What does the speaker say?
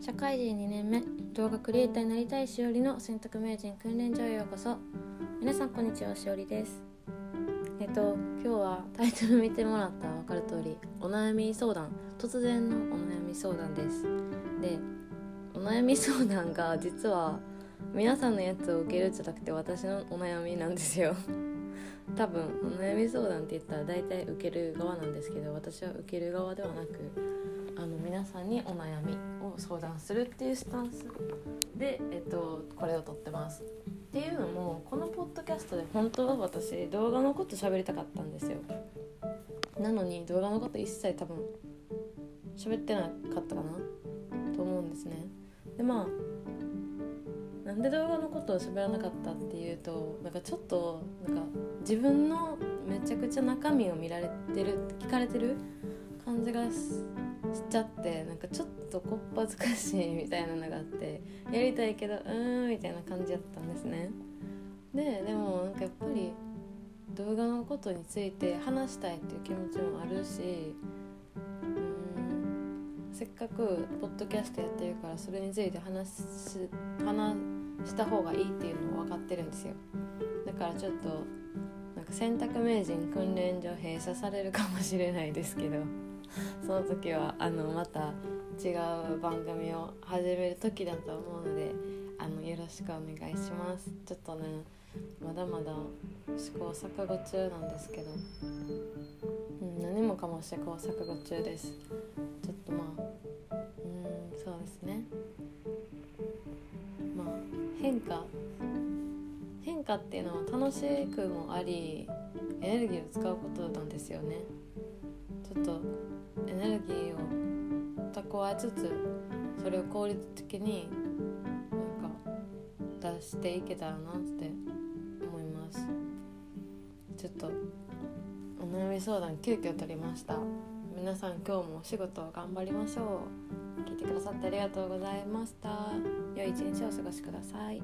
社会人2年目動画クリエイターになりたいしおりの選択名人訓練所へようこそ。皆さんこんにちはしおりです。えっと今日はタイトル見てもらったら分かる通りお悩み相談突然のお悩み相談です。でお悩み相談が実は皆さんのやつを受けるんじゃなくて私のお悩みなんですよ。多分お悩み相談って言ったら大体受ける側なんですけど私は受ける側ではなく皆さんにお悩みを相談するっていうスタンスで、えっと、これを撮ってます。っていうのもこのポッドキャストで本当は私動画のこと喋りたかったんですよ。なのに動画のこと一切多分喋ってなかったかな？と思うんですね。でまあなんで動画のことを喋らなかったっていうとなんかちょっとなんか自分のめちゃくちゃ中身を見られてる聞かれてる感じがしちゃってなんかちょっとこっぱずかしいみたいなのがあってやりたいけどうーんみたいな感じだったんですね。ででもなんかやっぱり動画のことについて話したいっていう気持ちもあるしうんせっかくポッドキャストやってるからそれについて話し話した方がいいっていうのも分かってるんですよ。だからちょっとなんか選択名人訓練所閉鎖されるかもしれないですけど。その時はあのまた違う番組を始める時だと思うのであのよろしくお願いします。ちょっとねまだまだ試行錯誤中なんですけど、うん、何もかも試行錯誤中です。ちょっとまあうんそうですね。まあ変化。変化っていうのは楽しくもありエネルギーを使うことなんですよね。ちょっとを蓄えつつそれを効率的になんか出していけたらなって思います。ちょっとお悩み相談急遽取りました。皆さん今日もお仕事を頑張りましょう。聞いてくださってありがとうございました。良い一日をお過ごしください。